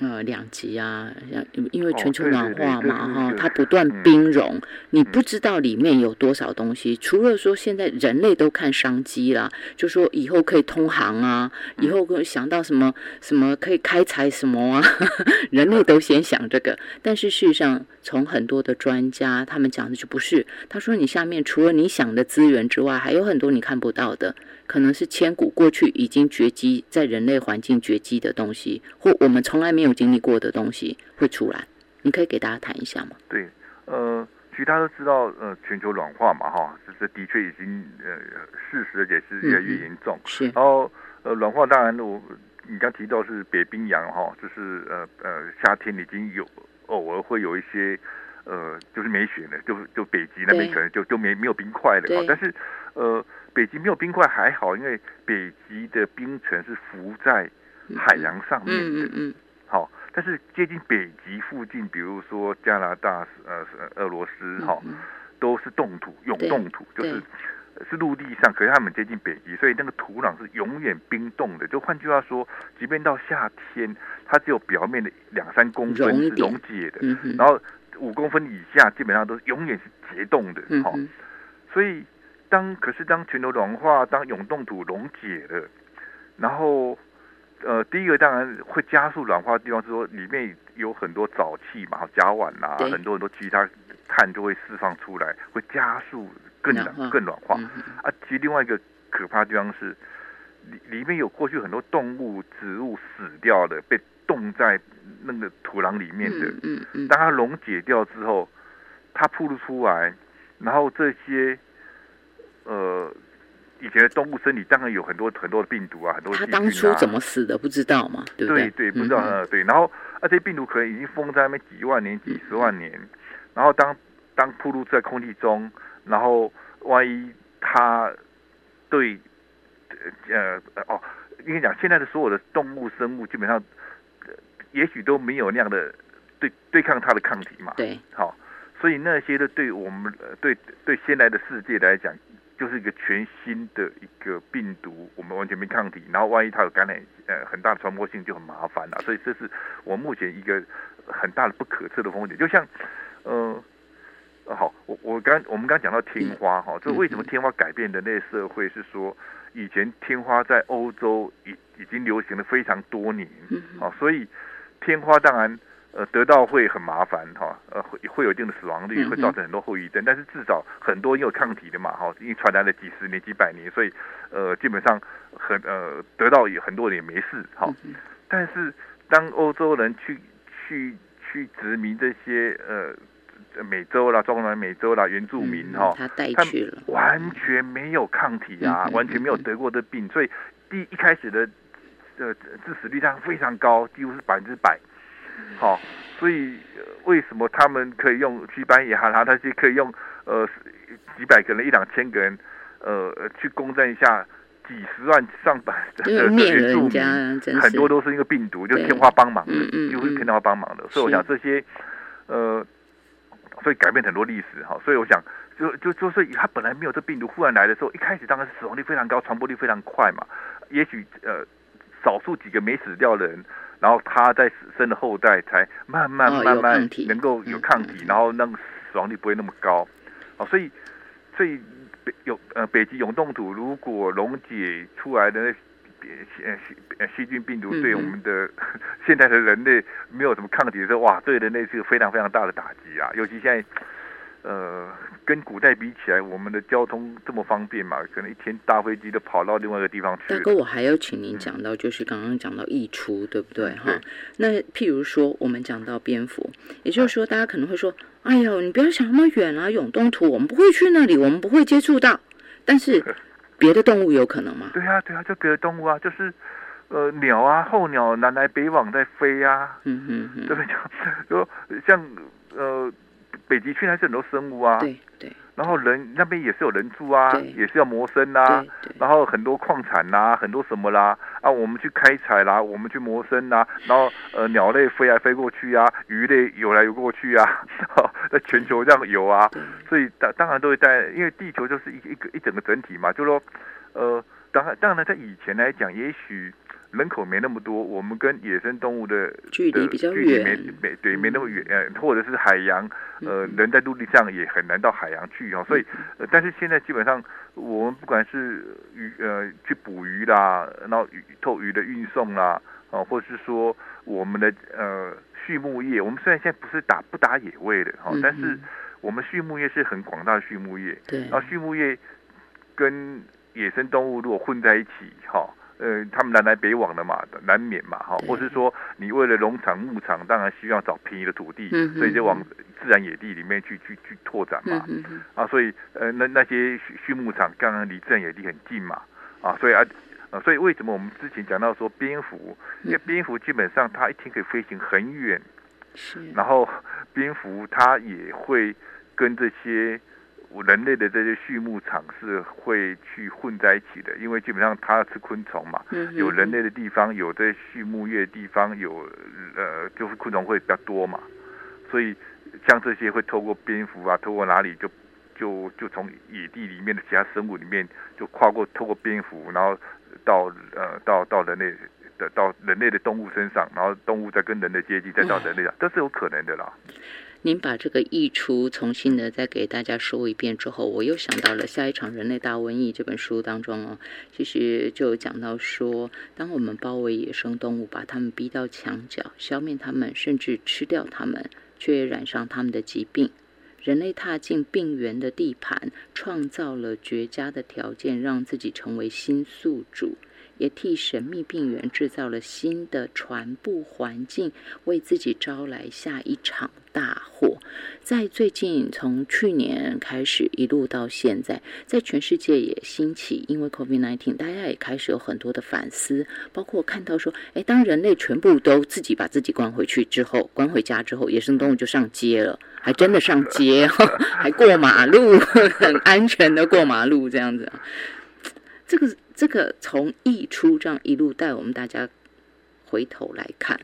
呃两极啊，像因为哦全球暖化嘛哈，它不断嗯冰融，你不知道里面有多少东西。除了说现在人类都看商机啦，就说以后可以通航啊，以后可以想到什么什么可以开采什么啊，(laughs) 人类都先想这个。但是事实上，从很多的专家他们讲的就不是，他说你下面除了你想的资源之外，还有很多你看不到的。可能是千古过去已经绝迹在人类环境绝迹的东西，或我们从来没有经历过的东西会出来。你可以给大家谈一下吗？对，呃，其实大家都知道，呃，全球暖化嘛，哈，这这的确已经呃事实，而且是越来越严重。是然后呃，暖化当然我你刚提到是北冰洋哈，就是呃呃夏天已经有偶尔会有一些呃就是没雪了，就就北极那边可能就就没没有冰块了。但是呃北极没有冰块还好，因为北极的冰层是浮在海洋上面的。嗯嗯嗯，好，但是接近北极附近，比如说加拿大、呃、俄罗斯，哈、嗯都是冻土、永对冻土，就是是陆地上，可是他们接近北极，所以那个土壤是永远冰冻的。就换句话说，即便到夏天，它只有表面的两三公分是溶解的，嗯，然后五公分以下基本上都是永远是结冻的，好、嗯。哼，所以当可是当全球暖化，当永冻土溶解了，然后呃，第一个当然会加速软化的地方是说里面有很多沼气嘛，甲烷啊，很多很多其他碳就会释放出来，会加速更暖化暖更暖化嗯啊。其实另外一个可怕的地方是里里面有过去很多动物、植物死掉的，被冻在那个土壤里面的。嗯嗯嗯，当它溶解掉之后，它暴露出来，然后这些呃以前的动物身体当然有很多很多的病毒啊，很多当初怎么死的不知道嘛，对不对？对不知道嗯哼。呃对，然后而且病毒可能已经封在那边几万年、几十万年，然后当当暴露在空气中，然后万一它对呃呃哦，应该讲现在的所有的动物生物基本上，呃也许都没有那样的对对抗它的抗体嘛，对，好，所以那些的对我们呃对对现在的世界来讲，就是一个全新的一个病毒，我们完全没抗体，然后万一它有感染，呃，很大的传播性就很麻烦了。所以这是我目前一个很大的不可测的风险。就像，呃，呃好，我我刚我们刚讲到天花哈，就为什么天花改变人类社会是说，以前天花在欧洲已已经流行了非常多年，啊，所以天花当然呃得到会很麻烦哈，呃会会有一定的死亡率，会造成很多后遗症，但是至少很多有抗体的嘛哈，因为传染了几十年几百年，所以呃基本上很呃得到也很多人也没事哈，但是当欧洲人去去去殖民这些呃。美洲啦，中南美洲啦，原住民哈，他带去了，完全没有抗体啊，完全没有得过的病，所以第一开始的呃致死率上非常高，几乎是百分之百。好，所以为什么他们可以用西班牙哈，他就可以用呃几百个人、一两千个人呃去攻占一下几十万、上百的原住民，很多都是因为病毒，就天花帮忙的，就是天花帮忙的。所以我想这些呃。所以改变很多历史哈，所以我想就就就是他本来没有这病毒，忽然来的时候，一开始当然是死亡率非常高，传播率非常快嘛。也许呃少数几个没死掉的人，然后它在生的后代才慢慢慢慢能够有抗体，然后那个死亡率不会那么高。哦，所以所以北有呃北极永冻土如果溶解出来的。呃细呃细菌病毒对我们的 (laughs) 现在的人类没有什么抗体的时候，哇，对人类是个非常非常大的打击啊！尤其现在，呃，跟古代比起来，我们的交通这么方便嘛，可能一天搭飞机都跑到另外一个地方去。大哥，我还要请您讲到，就是刚刚讲到溢出，对不对？哈，那譬如说，我们讲到蝙蝠，也就是说，大家可能会说，哎呦，你不要想那么远啊，永东土，我们不会去那里，我们不会接触到，但是。(laughs) 别的动物有可能吗？对啊，对啊，就别的动物啊，就是呃鸟啊，候鸟南来北往在飞啊，嗯嗯嗯，对不对？就像呃北极圈还是很多生物啊，对对。然后人那边也是有人住啊，也是要谋生呐。然后很多矿产呐，很多什么啦啊，我们去开采啦，我们去谋生呐。然后呃鸟类飞来飞过去啊，鱼类游来游过去啊，(laughs) 在全球这样游啊。所以当当然都会在，因为地球就是一一个一整个整体嘛，就说呃，当然当然在以前来讲，也许。人口没那么多，我们跟野生动物的距离比较远，没没对没那么远，呃，或者是海洋，呃，人在陆地上也很难到海洋去哦，所以，呃，但是现在基本上，我们不管是鱼呃去捕鱼啦，然后鱼透鱼的运送啦，哦，或者是说我们的呃畜牧业，我们虽然现在不是打不打野味的哈，但是我们畜牧业是很广大的畜牧业，对，然后畜牧业跟野生动物如果混在一起哈。呃，他们南来北往的嘛，难免嘛，哈，或是说你为了农场牧场，当然需要找便宜的土地，所以就往自然野地里面去去去拓展嘛，啊，所以呃，那那些畜牧场刚刚离自然野地很近嘛，啊，所以啊，呃，所以为什么我们之前讲到说蝙蝠，因为蝙蝠基本上它一天可以飞行很远，是，然后蝙蝠它也会跟这些。人类的这些畜牧场是会去混在一起的，因为基本上它吃昆虫嘛，有人类的地方，有这些畜牧业的地方，有呃，就是昆虫会比较多嘛，所以像这些会透过蝙蝠啊，透过哪里就就就从野地里面的其他生物里面就跨过，透过蝙蝠，然后到呃到到人类的到人类的动物身上，然后动物再跟人的接近，再到人类上，都是有可能的啦。您把这个溢出重新的再给大家说一遍之后，我又想到了下一场人类大瘟疫这本书当中哦，其实就讲到说，当我们包围野生动物，把它们逼到墙角，消灭它们，甚至吃掉它们，却染上他们的疾病。人类踏进病原的地盘，创造了绝佳的条件，让自己成为新宿主。也替神秘病原制造了新的传播环境，为自己招来下一场大祸。在最近，从去年开始一路到现在，在全世界也兴起，因为 COVID-19，大家也开始有很多的反思，包括看到说，哎，当人类全部都自己把自己关回去之后，关回家之后，野生动物就上街了，还真的上街，(laughs) 还过马路，(laughs) 很安全的过马路，这样子。这个。这个从溢出这样一路带我们大家回头来看，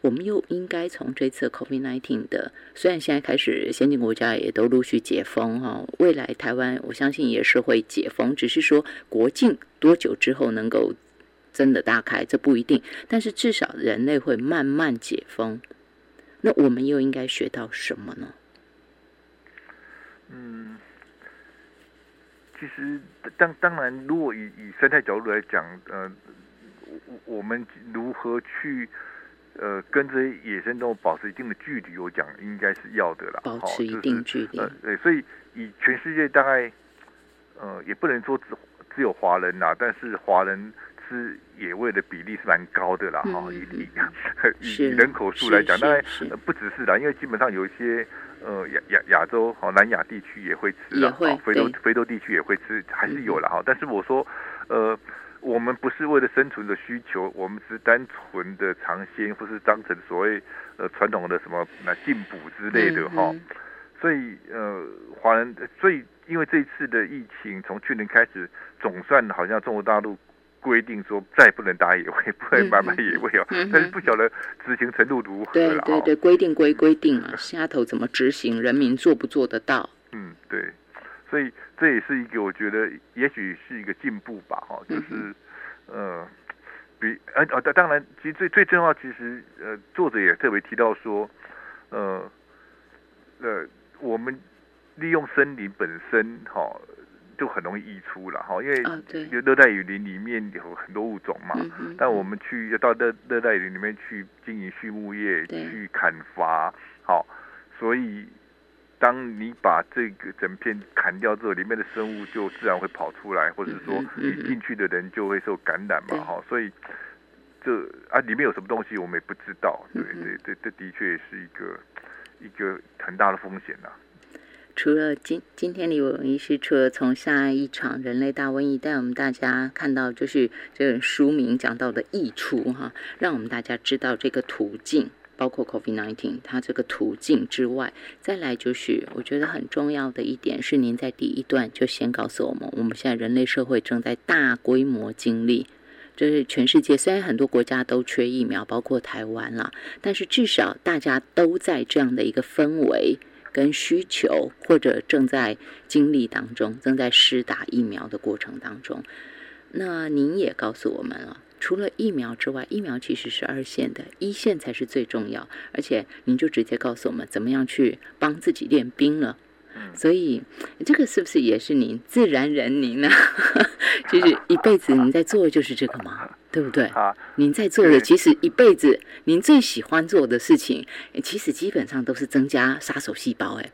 我们又应该从这次 COVID-19 的，虽然现在开始先进国家也都陆续解封哈，未来台湾我相信也是会解封，只是说国境多久之后能够真的大开，这不一定，但是至少人类会慢慢解封。那我们又应该学到什么呢？嗯。其实当当然，如果以以生态角度来讲，呃，我我们如何去呃跟这些野生动物保持一定的距离，我讲应该是要的啦，保持一定距离。呃，对，所以以全世界大概呃也不能说只只有华人啦，但是华人吃野味的比例是蛮高的啦，哈，以以 (laughs) 以人口数来讲，当然不只是啦，因为基本上有一些。呃，亚亚亚洲好，南亚地区也会吃啊，好，非洲非洲地区也会吃，还是有了哈。但是我说，呃，我们不是为了生存的需求，我们是单纯的尝鲜，或是当成所谓呃传统的什么那进补之类的哈。所以呃，华人，所以因为这一次的疫情，从去年开始，总算好像中国大陆。规定说再不能打野味，不能买卖野味哦。但是不晓得执行程度如何对对对，规定归规定啊，下头怎么执行，人民做不做得到？嗯，对。所以这也是一个我觉得也许是一个进步吧，哈，就是呃，比呃呃，当然，其实最最重要，其实呃，作者也特别提到说，呃呃，我们利用森林本身，哈。就很容易溢出了哈，因为热带雨林里面有很多物种嘛，但我们去要到热热带雨林里面去经营畜牧业，去砍伐，好，所以当你把这个整片砍掉之后，里面的生物就自然会跑出来，或者说你进去的人就会受感染嘛，哈，所以这啊里面有什么东西我们也不知道，对对对，这的确是一个一个很大的风险呐。除了今今天李文医师，除了从下一场人类大瘟疫带我们大家看到，就是这个书名讲到的益处哈，让我们大家知道这个途径，包括 COVID-19 它这个途径之外，再来就是我觉得很重要的一点是，您在第一段就先告诉我们，我们现在人类社会正在大规模经历，就是全世界虽然很多国家都缺疫苗，包括台湾啦，但是至少大家都在这样的一个氛围。跟需求，或者正在经历当中，正在施打疫苗的过程当中。那您也告诉我们了，除了疫苗之外，疫苗其实是二线的，一线才是最重要。而且您就直接告诉我们，怎么样去帮自己练兵了。所以这个是不是也是您自然人？您呢，(laughs) 就是一辈子您在做的就是这个吗？对不对？啊，您在做的其实一辈子您最喜欢做的事情，其实基本上都是增加杀手细胞。哎，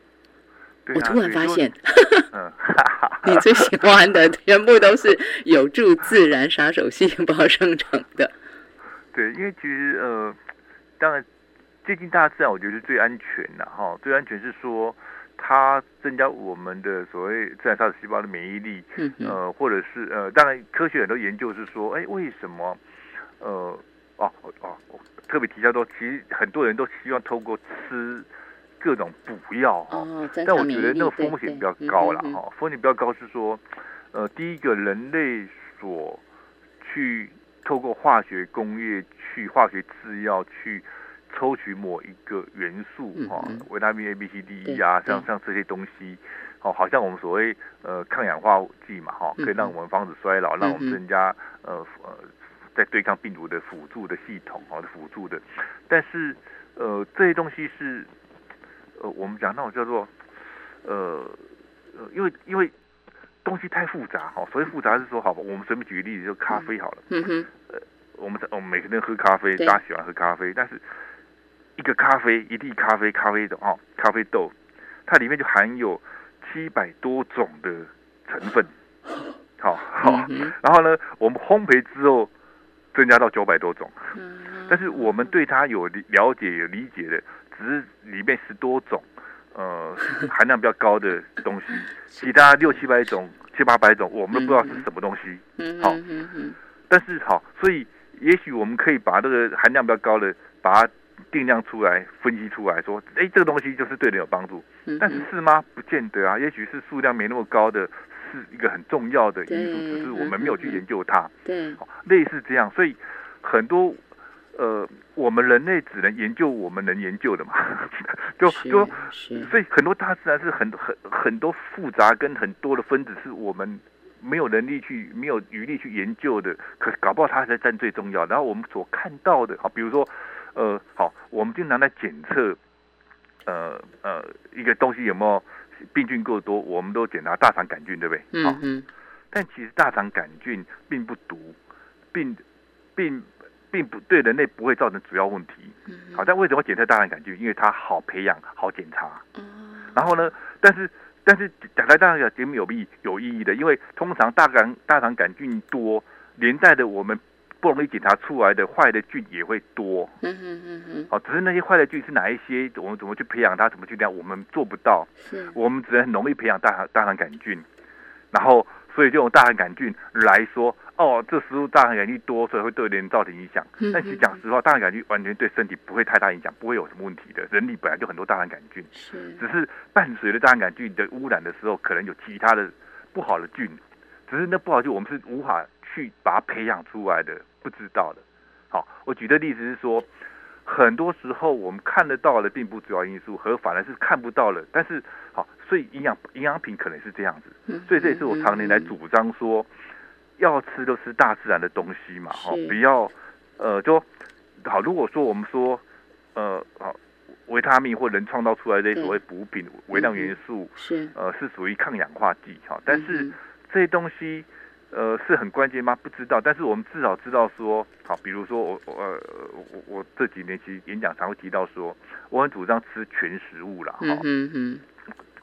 我突然发现，(laughs) (laughs) 你最喜欢的全部都是有助自然杀手细胞生成的。对，因为其实呃，当然接近大自然，我觉得是最安全的哈。最安全是说。它增加我们的所谓自然杀死细胞的免疫力，呃，或者是呃，当然科学很多研究是说，哎，为什么，呃，哦哦，特别提到说，其实很多人都希望透过吃各种补药哈，但我觉得那个风险比较高了哈，风险比较高是说，呃，第一个人类所去透过化学工业去化学制药去。抽取某一个元素哈，维他命 A、B、C、D、E 啊，像像这些东西，哦，好像我们所谓呃抗氧化剂嘛哈，可以让我们防止衰老，让我们增加呃呃在对抗病毒的辅助的系统哦，辅助的。但是呃这些东西是呃我们讲那种叫做呃呃因为因为东西太复杂哈，所以复杂是说好吧，我们随便举个例子，就咖啡好了。嗯哼。呃，我们我们每个人喝咖啡，大家喜欢喝咖啡，但是一个咖啡，一粒咖啡，咖啡豆哦，咖啡豆，它里面就含有七百多种的成分，(laughs) 好好，然后呢，我们烘焙之后增加到九百多种，但是我们对它有了解、有理解的，只是里面十多种，呃，(laughs) 含量比较高的东西，(laughs) 其他六七百种、七八百种，我们都不知道是什么东西，好，但是好，所以也许我们可以把这个含量比较高的，把它。定量出来，分析出来说，哎，这个东西就是对人有帮助。但是是吗？不见得啊。也许是数量没那么高的，是一个很重要的因素，只是我们没有去研究它。对，类似这样。所以很多呃，我们人类只能研究我们能研究的嘛。(laughs) 就就所以很多大自然是很很很多复杂跟很多的分子是我们没有能力去没有余力去研究的。可搞不好它才占最重要。然后我们所看到的，好，比如说。呃，好，我们经常在检测，呃呃，一个东西有没有病菌够多，我们都检查大肠杆菌，对不对？嗯嗯。但其实大肠杆菌并不毒，并并并不对人类不会造成主要问题。嗯。好，但为什么检测大肠杆菌？因为它好培养、好检查。嗯。然后呢？但是但是讲来大肠节目有意有意义的，因为通常大肠大肠杆菌多，连带的我们不容易检查出来的坏的菌也会多。嗯嗯嗯嗯。哦，只是那些坏的菌是哪一些？我们怎么去培养它？怎么去量？我们做不到。是。我们只能很容易培养大肠大肠杆菌，然后。所以就用大肠杆菌来说，哦，这食物大肠杆菌多，所以会对人造成影响。但其实讲实话，大肠杆菌完全对身体不会太大影响，不会有什么问题的。人体本来就很多大肠杆菌，是，只是伴随着大肠杆菌的污染的时候，可能有其他的不好的菌，只是那不好就我们是无法去把它培养出来的，不知道的。好，我举的例子是说。很多时候我们看得到的并不主要因素，和反而是看不到了。但是好，所以营养营养品可能是这样子。所以这也是我常年来主张说，要吃就吃大自然的东西嘛，哈，不要呃，就好。如果说我们说呃，好维他命或人创造出来的所谓补品、微量元素，是呃是属于抗氧化剂，哈，但是这些东西。呃，是很关键吗？不知道，但是我们至少知道说，好，比如说我，呃，我我这几年其实演讲常会提到说，我很主张吃全食物了，哈，嗯嗯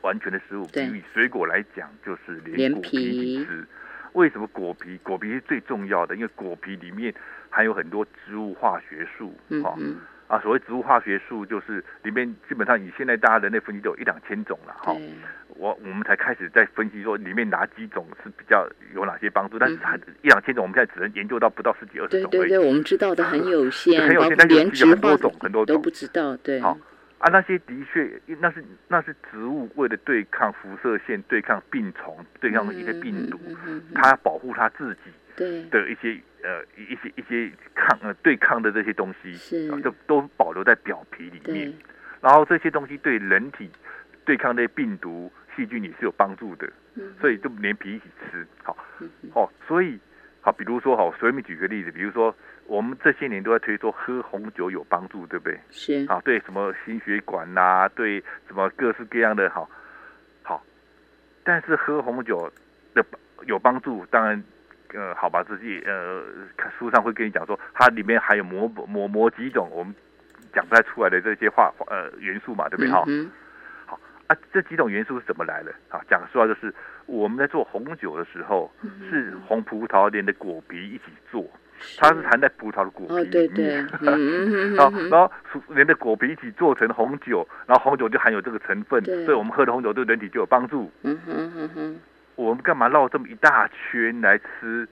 完全的食物，比水果来讲，就是连果皮一起吃。为什么果皮？果皮是最重要的，因为果皮里面含有很多植物化学素，哈。啊，所谓植物化学素就是里面基本上以现在大家人类分析都有一两千种了哈。我我们才开始在分析说里面哪几种是比较有哪些帮助，但是它一两千种，我们现在只能研究到不到十几二十种。对对对，我们知道的很有限，很有限，但是有很多种很多种都不知道。对。好啊，那些的确那是那是植物为了对抗辐射线、对抗病虫、对抗一些病毒，它保护它自己。对的一些呃一些一些抗呃对抗的这些东西，是就都保留在表皮里面，然后这些东西对人体对抗那些病毒细菌也是有帮助的，所以就连皮一起吃，好，哦，所以好，比如说好，随便举个例子，比如说我们这些年都在推说喝红酒有帮助，对不对？是啊，对什么心血管呐，对什么各式各样的好，好，但是喝红酒的有帮助，当然。呃，好吧，自己呃，书上会跟你讲说，它里面还有某某某几种我们讲不太出来的这些化呃元素嘛，对不对？好，好啊，这几种元素是怎么来的？啊，讲实话就是我们在做红酒的时候，是红葡萄连的果皮一起做，它是含在葡萄的果皮里面，(laughs) 然后然后连的果皮一起做成红酒，然后红酒就含有这个成分，所以我们喝的红酒对人体就有帮助。嗯哼哼哼。我们干嘛绕这么一大圈来吃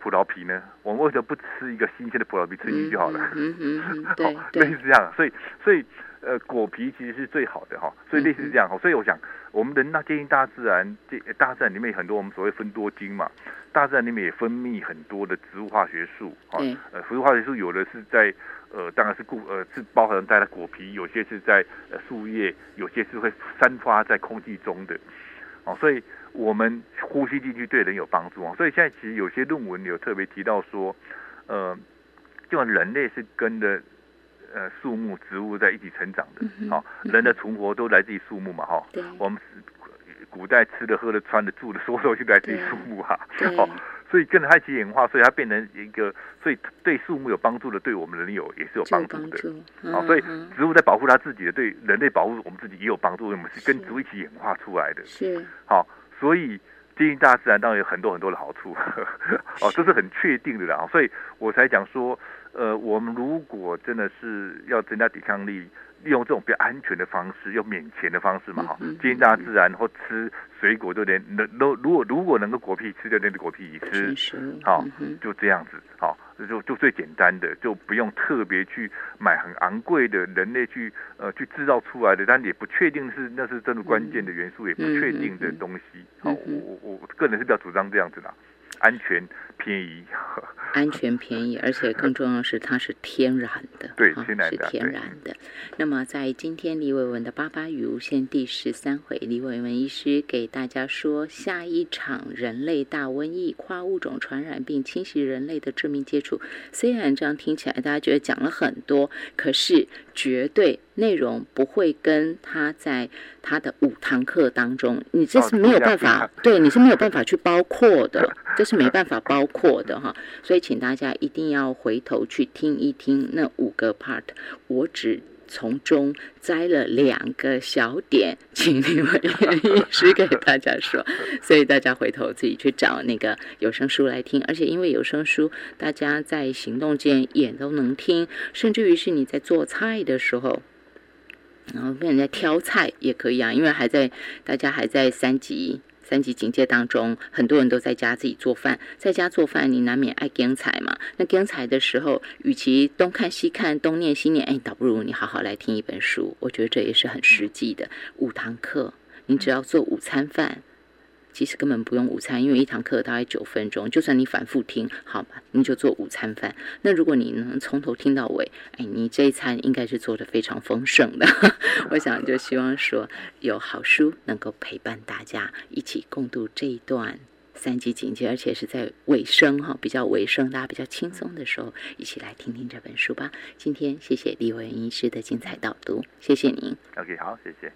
葡萄皮呢？我们为什么不吃一个新鲜的葡萄皮吃进去就好了？嗯嗯 (laughs) 对，类似这样，所以所以呃果皮其实是最好的哈，所以类似这样哈，所以我想我们人那接近大自然，这大自然里面很多我们所谓分多精嘛，大自然里面也分泌很多的植物化学素啊，呃植物化学素有的是在呃当然是固呃是包含在果皮，有些是在呃树叶，有些是会散发在空气中的，哦，所以。我们呼吸进去对人有帮助啊，所以现在其实有些论文有特别提到说，呃，就人类是跟着呃树木植物在一起成长的，好，人的存活都来自于树木嘛，哈，我们古代吃的、喝的、穿的、住的，所有都来自于树木哈，好。所以跟着它一起演化，所以它变成一个，所以对树木有帮助的，对我们人有也是有帮助的。好，所以植物在保护它自己的，对人类保护我们自己也有帮助。我们是跟植物一起演化出来的。是。好，所以接近大自然当然有很多很多的好处。(laughs) 哦，这是很确定的啦。所以我才讲说，呃，我们如果真的是要增加抵抗力。利用这种比较安全的方式，用免钱的方式嘛，哈，接近大自然，或吃水果，就连能都如果如果能够果皮吃，就连果皮吃，好，就这样子，好，就就最简单的，就不用特别去买很昂贵的人类去呃去制造出来的，但也不确定是那是真的关键的元素，也不确定的东西，好，我我我个人是比较主张这样子的。安全便宜，(laughs) 安全便宜，而且更重要的是它是天然的，对，天然的，是天然的。那么在今天李伟文的八八与无限第十三回，李伟文医师给大家说，下一场人类大瘟疫、跨物种传染病侵袭人类的致命接触，虽然这样听起来大家觉得讲了很多，可是绝对。内容不会跟他在他的五堂课当中，你这是没有办法，对，你是没有办法去包括的，(laughs) 这是没办法包括的哈。所以，请大家一定要回头去听一听那五个 part，我只。从中摘了两个小点，请你们医师给大家说，所以大家回头自己去找那个有声书来听。而且因为有声书，大家在行动间也都能听，甚至于是你在做菜的时候，然后跟人家挑菜也可以啊，因为还在大家还在三级。三级警戒当中，很多人都在家自己做饭，在家做饭，你难免爱跟菜嘛。那跟菜的时候，与其东看西看，东念西念，哎，倒不如你好好来听一本书。我觉得这也是很实际的。五堂课，你只要做午餐饭。其实根本不用午餐，因为一堂课大概九分钟，就算你反复听，好吧，你就做午餐饭。那如果你能从头听到尾，哎，你这一餐应该是做的非常丰盛的。(laughs) 我想就希望说有好书能够陪伴大家一起共度这一段三级警戒，而且是在尾声哈，比较尾声，大家比较轻松的时候，一起来听听这本书吧。今天谢谢李文医师的精彩导读，谢谢您。OK，好，谢谢。